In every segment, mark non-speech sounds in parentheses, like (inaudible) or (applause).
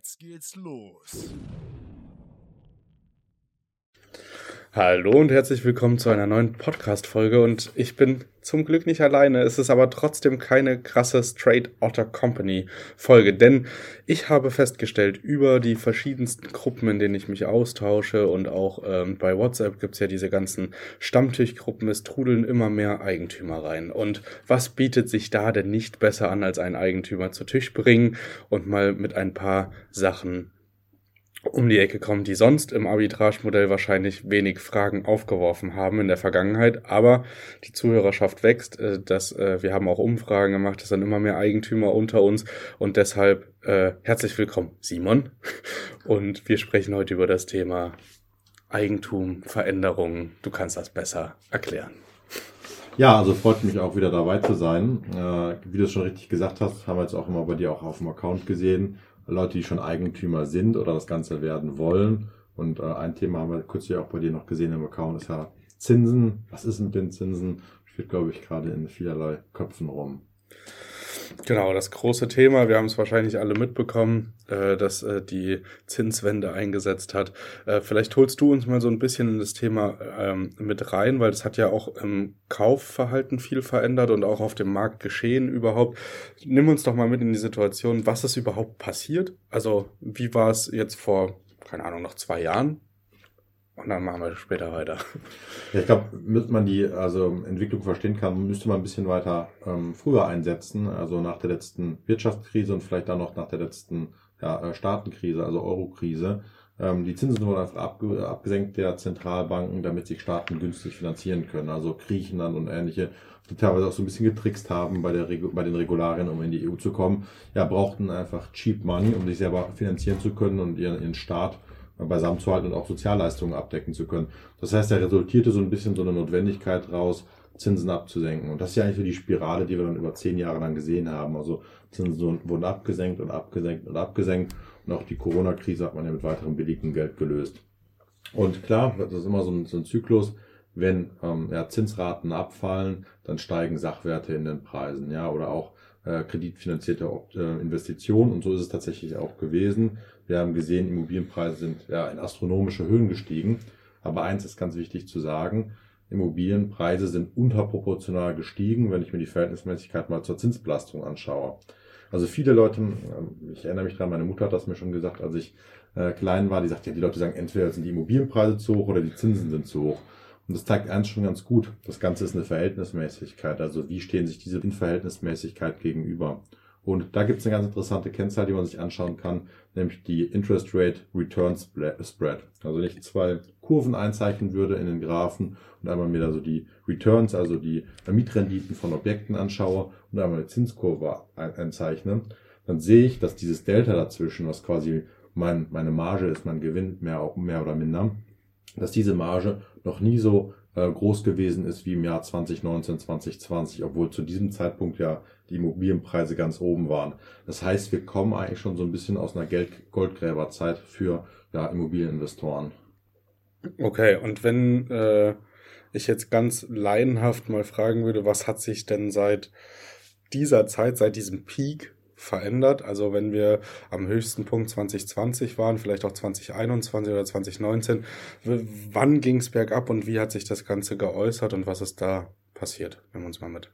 Jetzt geht's los. Hallo und herzlich willkommen zu einer neuen Podcast-Folge und ich bin zum Glück nicht alleine. Es ist aber trotzdem keine krasse Straight Otter Company Folge, denn ich habe festgestellt, über die verschiedensten Gruppen, in denen ich mich austausche und auch ähm, bei WhatsApp gibt's ja diese ganzen Stammtischgruppen, es trudeln immer mehr Eigentümer rein. Und was bietet sich da denn nicht besser an, als einen Eigentümer zu Tisch bringen und mal mit ein paar Sachen um die Ecke kommen, die sonst im Arbitragemodell wahrscheinlich wenig Fragen aufgeworfen haben in der Vergangenheit. Aber die Zuhörerschaft wächst. Äh, das, äh, wir haben auch Umfragen gemacht. Es sind immer mehr Eigentümer unter uns. Und deshalb äh, herzlich willkommen, Simon. (laughs) Und wir sprechen heute über das Thema Eigentum, Veränderungen. Du kannst das besser erklären. Ja, also freut mich auch wieder dabei zu sein. Äh, wie du es schon richtig gesagt hast, haben wir jetzt auch immer bei dir auch auf dem Account gesehen Leute, die schon Eigentümer sind oder das Ganze werden wollen. Und äh, ein Thema haben wir kürzlich auch bei dir noch gesehen im Account, ist ja Zinsen. Was ist mit den Zinsen? Steht, glaube ich, gerade in vielerlei Köpfen rum. Genau, das große Thema, wir haben es wahrscheinlich alle mitbekommen, äh, dass äh, die Zinswende eingesetzt hat. Äh, vielleicht holst du uns mal so ein bisschen in das Thema ähm, mit rein, weil es hat ja auch im Kaufverhalten viel verändert und auch auf dem Markt geschehen überhaupt. Nimm uns doch mal mit in die Situation, was ist überhaupt passiert? Also wie war es jetzt vor, keine Ahnung, noch zwei Jahren? Und dann machen wir später weiter. Ja, ich glaube, damit man die also Entwicklung verstehen kann, müsste man ein bisschen weiter ähm, früher einsetzen, also nach der letzten Wirtschaftskrise und vielleicht dann noch nach der letzten ja, äh, Staatenkrise, also Eurokrise. Ähm, die Zinsen wurden einfach abge abgesenkt der Zentralbanken, damit sich Staaten günstig finanzieren können. Also Griechenland und ähnliche, die teilweise auch so ein bisschen getrickst haben bei, der bei den Regularien, um in die EU zu kommen, ja, brauchten einfach Cheap Money, um sich selber finanzieren zu können und ihren, ihren Staat beisammen zu halten und auch Sozialleistungen abdecken zu können. Das heißt, da resultierte so ein bisschen so eine Notwendigkeit raus, Zinsen abzusenken. Und das ist ja eigentlich so die Spirale, die wir dann über zehn Jahre lang gesehen haben. Also Zinsen wurden abgesenkt und abgesenkt und abgesenkt. Und auch die Corona-Krise hat man ja mit weiterem billigem Geld gelöst. Und klar, das ist immer so ein, so ein Zyklus. Wenn ähm, ja, Zinsraten abfallen, dann steigen Sachwerte in den Preisen, ja, oder auch äh, kreditfinanzierte äh, Investitionen. Und so ist es tatsächlich auch gewesen. Wir haben gesehen, Immobilienpreise sind ja in astronomische Höhen gestiegen. Aber eins ist ganz wichtig zu sagen. Immobilienpreise sind unterproportional gestiegen, wenn ich mir die Verhältnismäßigkeit mal zur Zinsbelastung anschaue. Also viele Leute, ähm, ich erinnere mich daran, meine Mutter hat das mir schon gesagt, als ich äh, klein war, die sagt ja, die Leute sagen, entweder sind die Immobilienpreise zu hoch oder die Zinsen sind zu hoch. Und das zeigt eins schon ganz gut. Das Ganze ist eine Verhältnismäßigkeit. Also wie stehen sich diese Verhältnismäßigkeit gegenüber? Und da gibt es eine ganz interessante Kennzahl, die man sich anschauen kann, nämlich die Interest Rate Return Spread. Also wenn ich zwei Kurven einzeichnen würde in den Graphen und einmal mir da so die Returns, also die Mietrenditen von Objekten anschaue und einmal eine Zinskurve einzeichne, dann sehe ich, dass dieses Delta dazwischen, was quasi mein, meine Marge ist, mein Gewinn mehr, mehr oder minder, dass diese Marge noch nie so groß gewesen ist wie im Jahr 2019, 2020, obwohl zu diesem Zeitpunkt ja die Immobilienpreise ganz oben waren. Das heißt, wir kommen eigentlich schon so ein bisschen aus einer Geld Goldgräberzeit für ja, Immobilieninvestoren. Okay, und wenn äh, ich jetzt ganz leidenhaft mal fragen würde, was hat sich denn seit dieser Zeit, seit diesem Peak verändert. Also wenn wir am höchsten Punkt 2020 waren, vielleicht auch 2021 oder 2019, wann ging es bergab und wie hat sich das Ganze geäußert und was ist da passiert? Nehmen wir uns mal mit.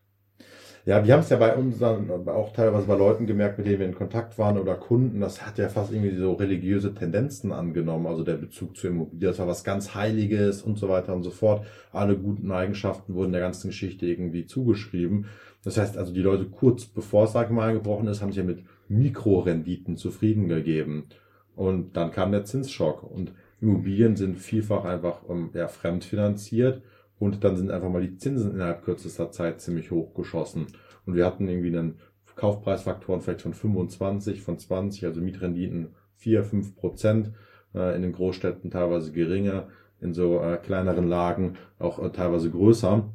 Ja, wir haben es ja bei uns auch teilweise bei Leuten gemerkt, mit denen wir in Kontakt waren oder Kunden. Das hat ja fast irgendwie so religiöse Tendenzen angenommen. Also der Bezug zur Immobilie, das war was ganz Heiliges und so weiter und so fort. Alle guten Eigenschaften wurden der ganzen Geschichte irgendwie zugeschrieben. Das heißt also, die Leute kurz bevor es, sag ich mal, eingebrochen ist, haben sich ja mit Mikrorenditen zufrieden gegeben. Und dann kam der Zinsschock und Immobilien sind vielfach einfach ähm, ja, fremdfinanziert und dann sind einfach mal die Zinsen innerhalb kürzester Zeit ziemlich hoch geschossen. Und wir hatten irgendwie einen Kaufpreisfaktoren vielleicht von 25, von 20, also Mietrenditen 4, 5 Prozent, äh, in den Großstädten teilweise geringer, in so äh, kleineren Lagen auch äh, teilweise größer.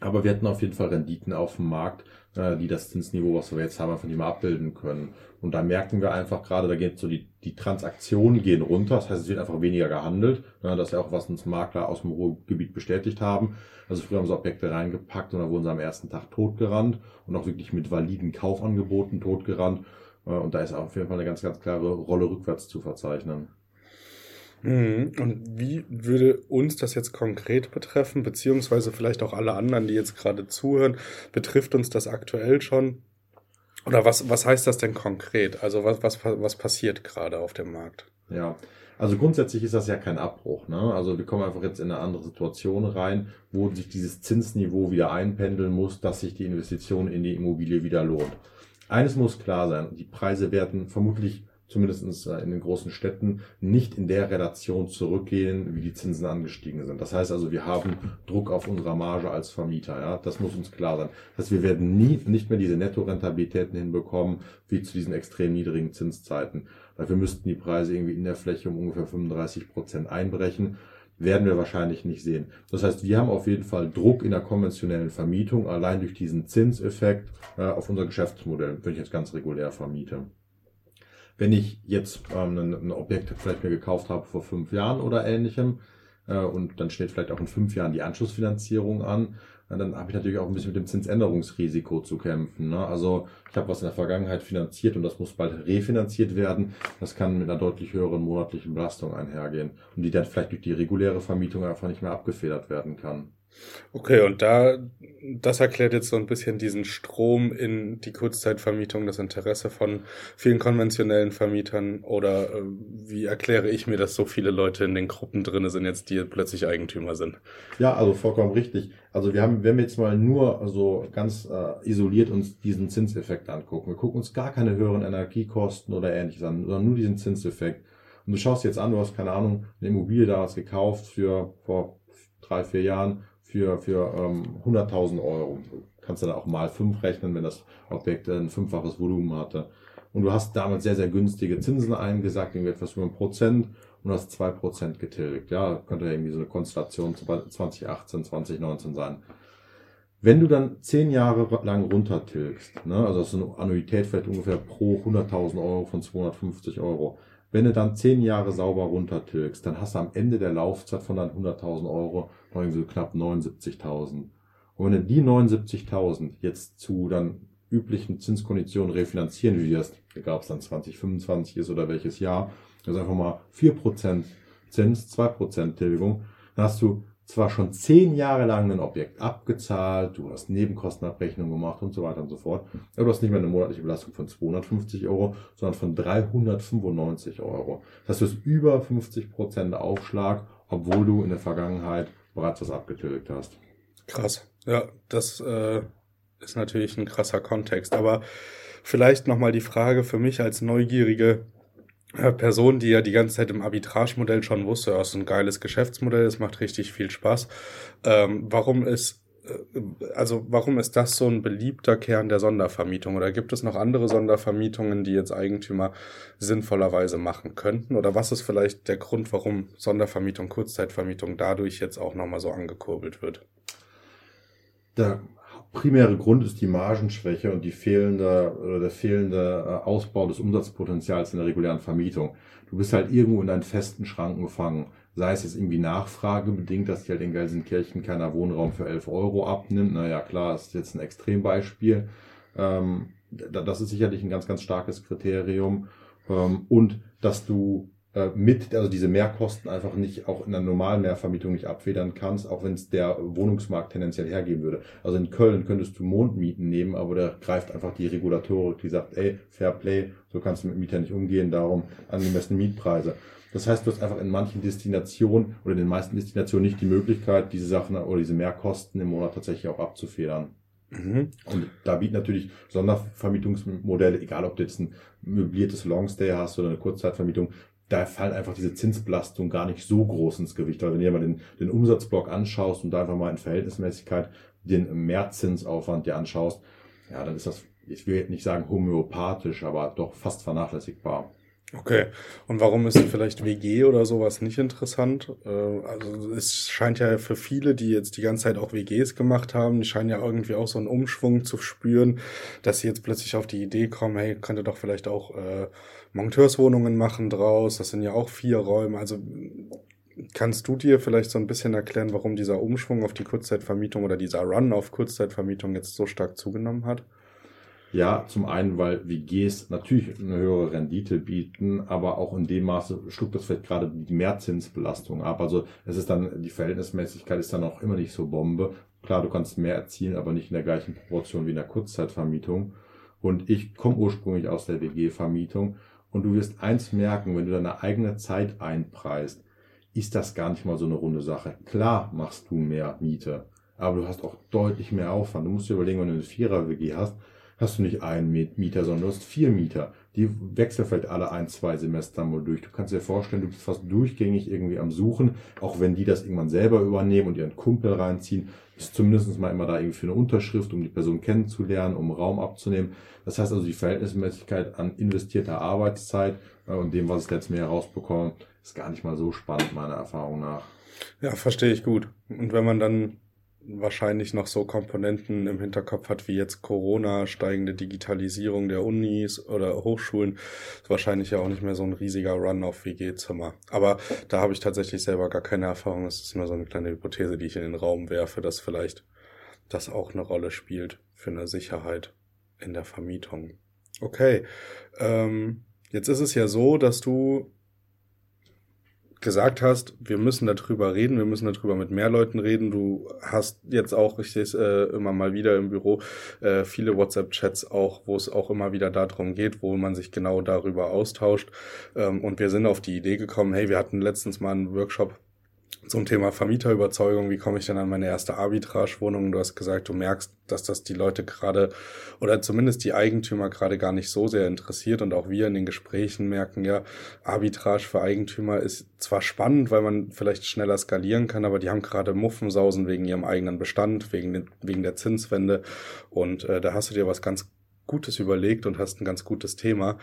Aber wir hatten auf jeden Fall Renditen auf dem Markt, äh, die das Zinsniveau, was wir jetzt haben, von dem abbilden können. Und da merken wir einfach gerade, da geht so die, die Transaktionen gehen runter. Das heißt, es wird einfach weniger gehandelt. Ja, das ist ja auch, was uns Makler aus dem Ruhrgebiet bestätigt haben. Also früher haben sie Objekte reingepackt und dann wurden sie am ersten Tag totgerannt und auch wirklich mit validen Kaufangeboten totgerannt. Äh, und da ist auf jeden Fall eine ganz, ganz klare Rolle rückwärts zu verzeichnen. Mhm. Und wie würde uns das jetzt konkret betreffen, beziehungsweise vielleicht auch alle anderen, die jetzt gerade zuhören, betrifft uns das aktuell schon? Oder was, was heißt das denn konkret? Also was, was, was passiert gerade auf dem Markt? Ja, also grundsätzlich ist das ja kein Abbruch. Ne? Also wir kommen einfach jetzt in eine andere Situation rein, wo sich dieses Zinsniveau wieder einpendeln muss, dass sich die Investition in die Immobilie wieder lohnt. Eines muss klar sein, die Preise werden vermutlich zumindest äh, in den großen Städten, nicht in der Relation zurückgehen, wie die Zinsen angestiegen sind. Das heißt also, wir haben Druck auf unserer Marge als Vermieter. Ja? Das muss uns klar sein. Das heißt, wir werden nie, nicht mehr diese Nettorentabilitäten hinbekommen, wie zu diesen extrem niedrigen Zinszeiten. Dafür müssten die Preise irgendwie in der Fläche um ungefähr 35 Prozent einbrechen werden wir wahrscheinlich nicht sehen. Das heißt, wir haben auf jeden Fall Druck in der konventionellen Vermietung, allein durch diesen Zinseffekt äh, auf unser Geschäftsmodell, wenn ich jetzt ganz regulär vermiete. Wenn ich jetzt ähm, ein, ein Objekt vielleicht mir gekauft habe vor fünf Jahren oder ähnlichem äh, und dann steht vielleicht auch in fünf Jahren die Anschlussfinanzierung an, dann habe ich natürlich auch ein bisschen mit dem Zinsänderungsrisiko zu kämpfen. Ne? Also ich habe was in der Vergangenheit finanziert und das muss bald refinanziert werden. Das kann mit einer deutlich höheren monatlichen Belastung einhergehen und die dann vielleicht durch die reguläre Vermietung einfach nicht mehr abgefedert werden kann. Okay, und da, das erklärt jetzt so ein bisschen diesen Strom in die Kurzzeitvermietung, das Interesse von vielen konventionellen Vermietern oder äh, wie erkläre ich mir, dass so viele Leute in den Gruppen drinne sind jetzt, die plötzlich Eigentümer sind? Ja, also vollkommen richtig. Also wir haben, wenn wir jetzt mal nur so ganz äh, isoliert uns diesen Zinseffekt angucken, wir gucken uns gar keine höheren Energiekosten oder ähnliches an, sondern nur diesen Zinseffekt. Und du schaust jetzt an, du hast keine Ahnung, eine Immobilie damals gekauft für vor drei, vier Jahren für, für ähm, 100.000 Euro. Du kannst dann auch mal fünf rechnen, wenn das Objekt ein fünffaches Volumen hatte. Und du hast damals sehr, sehr günstige Zinsen eingesagt, irgendwie etwas über ein Prozent und du hast zwei Prozent getilgt. Ja, könnte irgendwie so eine Konstellation 2018, 2019 sein. Wenn du dann zehn Jahre lang runtertilgst, ne, also das ist eine Annuität vielleicht ungefähr pro 100.000 Euro von 250 Euro, wenn du dann zehn Jahre sauber runtertilgst, dann hast du am Ende der Laufzeit von deinen 100.000 Euro noch irgendwie so knapp 79.000. Und wenn du die 79.000 jetzt zu dann üblichen Zinskonditionen refinanzieren, das, egal ob es dann 2025 ist oder welches Jahr, also einfach mal 4% Zins, 2% Tilgung, dann hast du zwar schon zehn Jahre lang ein Objekt abgezahlt, du hast Nebenkostenabrechnung gemacht und so weiter und so fort, aber du hast nicht mehr eine monatliche Belastung von 250 Euro, sondern von 395 Euro. Das hast über 50% Aufschlag, obwohl du in der Vergangenheit bereits was abgetilgt hast. Krass. Ja, das äh, ist natürlich ein krasser Kontext. Aber vielleicht nochmal die Frage für mich als neugierige Person, die ja die ganze Zeit im Arbitrage-Modell schon wusste, ja, ist ein geiles Geschäftsmodell, es macht richtig viel Spaß. Ähm, warum ist äh, also warum ist das so ein beliebter Kern der Sondervermietung? Oder gibt es noch andere Sondervermietungen, die jetzt Eigentümer sinnvollerweise machen könnten? Oder was ist vielleicht der Grund, warum Sondervermietung, Kurzzeitvermietung dadurch jetzt auch nochmal so angekurbelt wird? Der primäre Grund ist die Margenschwäche und die fehlende oder der fehlende äh, Ausbau des Umsatzpotenzials in der regulären Vermietung. Du bist halt irgendwo in deinen festen Schranken gefangen. Sei es jetzt irgendwie nachfragebedingt, dass dir halt in Gelsenkirchen keiner Wohnraum für 11 Euro abnimmt. Naja, klar, ist jetzt ein Extrembeispiel. Ähm, das ist sicherlich ein ganz, ganz starkes Kriterium. Ähm, und dass du mit, also diese Mehrkosten einfach nicht auch in der normalen Mehrvermietung nicht abfedern kannst, auch wenn es der Wohnungsmarkt tendenziell hergeben würde. Also in Köln könntest du Mondmieten nehmen, aber da greift einfach die Regulatorik, die sagt, ey, Fair Play, so kannst du mit Mietern nicht umgehen, darum angemessene Mietpreise. Das heißt, du hast einfach in manchen Destinationen oder in den meisten Destinationen nicht die Möglichkeit, diese Sachen oder diese Mehrkosten im Monat tatsächlich auch abzufedern. Mhm. Und da bieten natürlich Sondervermietungsmodelle, egal ob du jetzt ein möbliertes Longstay hast oder eine Kurzzeitvermietung, da fallen einfach diese Zinsbelastung gar nicht so groß ins Gewicht. Weil wenn du dir mal den, den Umsatzblock anschaust und da einfach mal in Verhältnismäßigkeit den Mehrzinsaufwand dir anschaust, ja, dann ist das, ich will nicht sagen homöopathisch, aber doch fast vernachlässigbar. Okay. Und warum ist vielleicht WG oder sowas nicht interessant? Äh, also es scheint ja für viele, die jetzt die ganze Zeit auch WGs gemacht haben, die scheinen ja irgendwie auch so einen Umschwung zu spüren, dass sie jetzt plötzlich auf die Idee kommen, hey, könnte doch vielleicht auch äh, Monteurswohnungen machen draus. Das sind ja auch vier Räume. Also kannst du dir vielleicht so ein bisschen erklären, warum dieser Umschwung auf die Kurzzeitvermietung oder dieser Run auf Kurzzeitvermietung jetzt so stark zugenommen hat? Ja, zum einen, weil WGs natürlich eine höhere Rendite bieten, aber auch in dem Maße schluckt das vielleicht gerade die Mehrzinsbelastung ab. Also es ist dann, die Verhältnismäßigkeit ist dann auch immer nicht so Bombe. Klar, du kannst mehr erzielen, aber nicht in der gleichen Proportion wie in der Kurzzeitvermietung. Und ich komme ursprünglich aus der WG-Vermietung und du wirst eins merken, wenn du deine eigene Zeit einpreist, ist das gar nicht mal so eine runde Sache. Klar machst du mehr Miete, aber du hast auch deutlich mehr Aufwand. Du musst dir überlegen, wenn du eine Vierer-WG hast, hast du nicht einen Mieter, sondern du hast vier Mieter. Die wechseln vielleicht alle ein, zwei Semester mal durch. Du kannst dir vorstellen, du bist fast durchgängig irgendwie am Suchen, auch wenn die das irgendwann selber übernehmen und ihren Kumpel reinziehen, ist zumindest mal immer da irgendwie für eine Unterschrift, um die Person kennenzulernen, um Raum abzunehmen. Das heißt also, die Verhältnismäßigkeit an investierter Arbeitszeit äh, und dem, was ich letztes Jahr herausbekomme, ist gar nicht mal so spannend, meiner Erfahrung nach. Ja, verstehe ich gut. Und wenn man dann wahrscheinlich noch so Komponenten im Hinterkopf hat, wie jetzt Corona, steigende Digitalisierung der Unis oder Hochschulen, ist wahrscheinlich ja auch nicht mehr so ein riesiger Run auf WG-Zimmer. Aber da habe ich tatsächlich selber gar keine Erfahrung. Es ist nur so eine kleine Hypothese, die ich in den Raum werfe, dass vielleicht das auch eine Rolle spielt für eine Sicherheit in der Vermietung. Okay, ähm, jetzt ist es ja so, dass du gesagt hast, wir müssen darüber reden, wir müssen darüber mit mehr Leuten reden. Du hast jetzt auch, ich sehe es äh, immer mal wieder im Büro, äh, viele WhatsApp-Chats auch, wo es auch immer wieder darum geht, wo man sich genau darüber austauscht. Ähm, und wir sind auf die Idee gekommen, hey, wir hatten letztens mal einen Workshop zum Thema Vermieterüberzeugung, wie komme ich denn an meine erste Arbitrage-Wohnung? Du hast gesagt, du merkst, dass das die Leute gerade oder zumindest die Eigentümer gerade gar nicht so sehr interessiert und auch wir in den Gesprächen merken ja, Arbitrage für Eigentümer ist zwar spannend, weil man vielleicht schneller skalieren kann, aber die haben gerade Muffensausen wegen ihrem eigenen Bestand, wegen, den, wegen der Zinswende und äh, da hast du dir was ganz Gutes überlegt und hast ein ganz gutes Thema.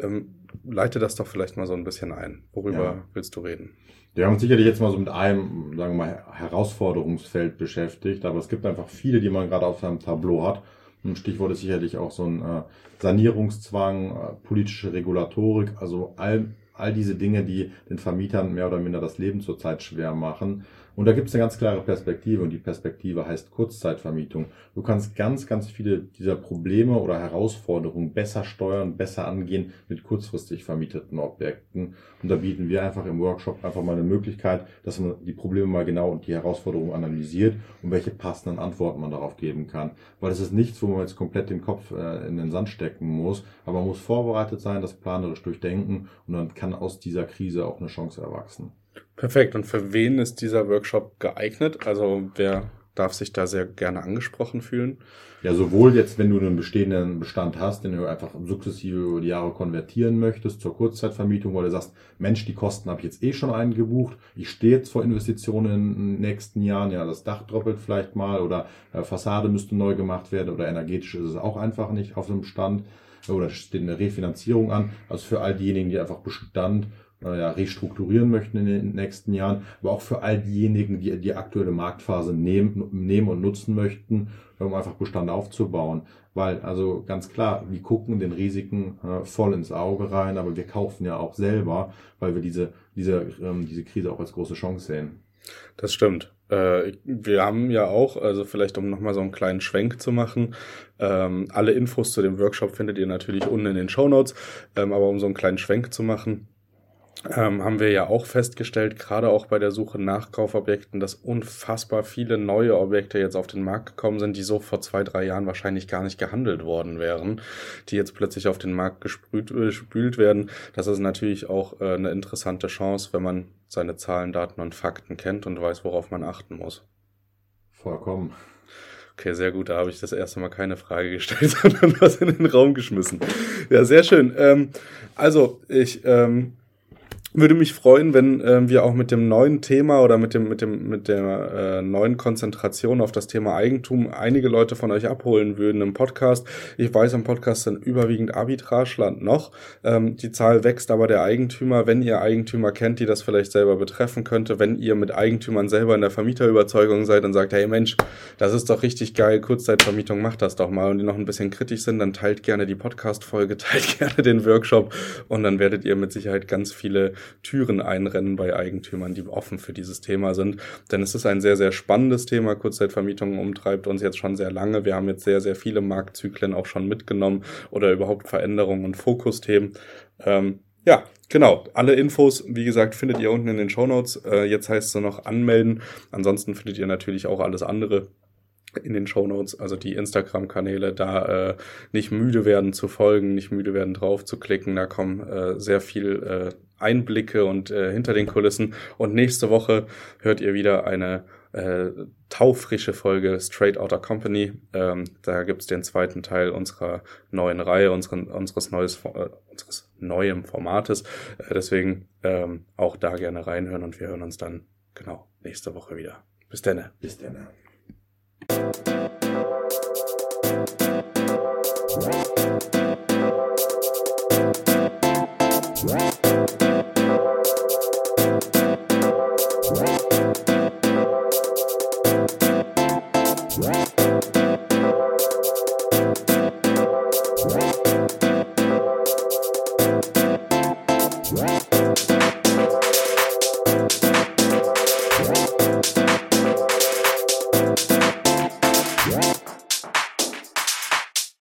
Ähm, leite das doch vielleicht mal so ein bisschen ein. Worüber ja. willst du reden? Wir haben uns sicherlich jetzt mal so mit einem, sagen wir mal, Herausforderungsfeld beschäftigt, aber es gibt einfach viele, die man gerade auf seinem Tableau hat. Ein Stichwort ist sicherlich auch so ein äh, Sanierungszwang, äh, politische Regulatorik, also all, all diese Dinge, die den Vermietern mehr oder minder das Leben zurzeit schwer machen. Und da gibt es eine ganz klare Perspektive und die Perspektive heißt Kurzzeitvermietung. Du kannst ganz, ganz viele dieser Probleme oder Herausforderungen besser steuern, besser angehen mit kurzfristig vermieteten Objekten. Und da bieten wir einfach im Workshop einfach mal eine Möglichkeit, dass man die Probleme mal genau und die Herausforderungen analysiert und welche passenden Antworten man darauf geben kann. Weil es ist nichts, wo man jetzt komplett den Kopf äh, in den Sand stecken muss, aber man muss vorbereitet sein, das planerisch durchdenken und dann kann aus dieser Krise auch eine Chance erwachsen. Perfekt. Und für wen ist dieser Workshop geeignet? Also wer darf sich da sehr gerne angesprochen fühlen? Ja, sowohl jetzt, wenn du einen bestehenden Bestand hast, den du einfach sukzessive über die Jahre konvertieren möchtest zur Kurzzeitvermietung, weil du sagst, Mensch, die Kosten habe ich jetzt eh schon eingebucht, ich stehe jetzt vor Investitionen in den nächsten Jahren, ja, das Dach doppelt vielleicht mal oder äh, Fassade müsste neu gemacht werden oder energetisch ist es auch einfach nicht auf dem Stand oder steht eine Refinanzierung an. Also für all diejenigen, die einfach Bestand ja, restrukturieren möchten in den nächsten Jahren, aber auch für all diejenigen, die die aktuelle Marktphase nehmen, nehmen und nutzen möchten, um einfach Bestand aufzubauen. Weil, also ganz klar, wir gucken den Risiken äh, voll ins Auge rein, aber wir kaufen ja auch selber, weil wir diese, diese, ähm, diese Krise auch als große Chance sehen. Das stimmt. Äh, wir haben ja auch, also vielleicht um nochmal so einen kleinen Schwenk zu machen, ähm, alle Infos zu dem Workshop findet ihr natürlich unten in den Show Notes, ähm, aber um so einen kleinen Schwenk zu machen, ähm, haben wir ja auch festgestellt, gerade auch bei der Suche nach Kaufobjekten, dass unfassbar viele neue Objekte jetzt auf den Markt gekommen sind, die so vor zwei, drei Jahren wahrscheinlich gar nicht gehandelt worden wären, die jetzt plötzlich auf den Markt gesprüht, äh, gespült werden. Das ist natürlich auch äh, eine interessante Chance, wenn man seine Zahlen, Daten und Fakten kennt und weiß, worauf man achten muss. Vollkommen. Okay, sehr gut. Da habe ich das erste Mal keine Frage gestellt, (laughs) sondern was in den Raum geschmissen. Ja, sehr schön. Ähm, also, ich ähm, würde mich freuen, wenn äh, wir auch mit dem neuen Thema oder mit dem mit dem mit der äh, neuen Konzentration auf das Thema Eigentum einige Leute von euch abholen würden im Podcast. Ich weiß, im Podcast sind überwiegend Arbitrageland noch. Ähm, die Zahl wächst aber der Eigentümer. Wenn ihr Eigentümer kennt, die das vielleicht selber betreffen könnte, wenn ihr mit Eigentümern selber in der Vermieterüberzeugung seid und sagt, hey Mensch, das ist doch richtig geil, Kurzzeitvermietung, macht das doch mal und die noch ein bisschen kritisch sind, dann teilt gerne die Podcast-Folge, (laughs) teilt gerne den Workshop und dann werdet ihr mit Sicherheit ganz viele Türen einrennen bei Eigentümern, die offen für dieses Thema sind. Denn es ist ein sehr, sehr spannendes Thema. Kurzzeitvermietung umtreibt uns jetzt schon sehr lange. Wir haben jetzt sehr, sehr viele Marktzyklen auch schon mitgenommen oder überhaupt Veränderungen und Fokusthemen. Ähm, ja, genau. Alle Infos, wie gesagt, findet ihr unten in den Show Notes. Äh, jetzt heißt es nur noch anmelden. Ansonsten findet ihr natürlich auch alles andere in den Show Notes, also die Instagram-Kanäle, da äh, nicht müde werden zu folgen, nicht müde werden drauf zu klicken. Da kommen äh, sehr viel äh, Einblicke und äh, hinter den Kulissen. Und nächste Woche hört ihr wieder eine äh, taufrische Folge Straight Outta Company. Ähm, da gibt's den zweiten Teil unserer neuen Reihe, unseren, unseres, neues, äh, unseres neuen Formates. Äh, deswegen ähm, auch da gerne reinhören und wir hören uns dann genau nächste Woche wieder. Bis dann. Bis dann. Thank you.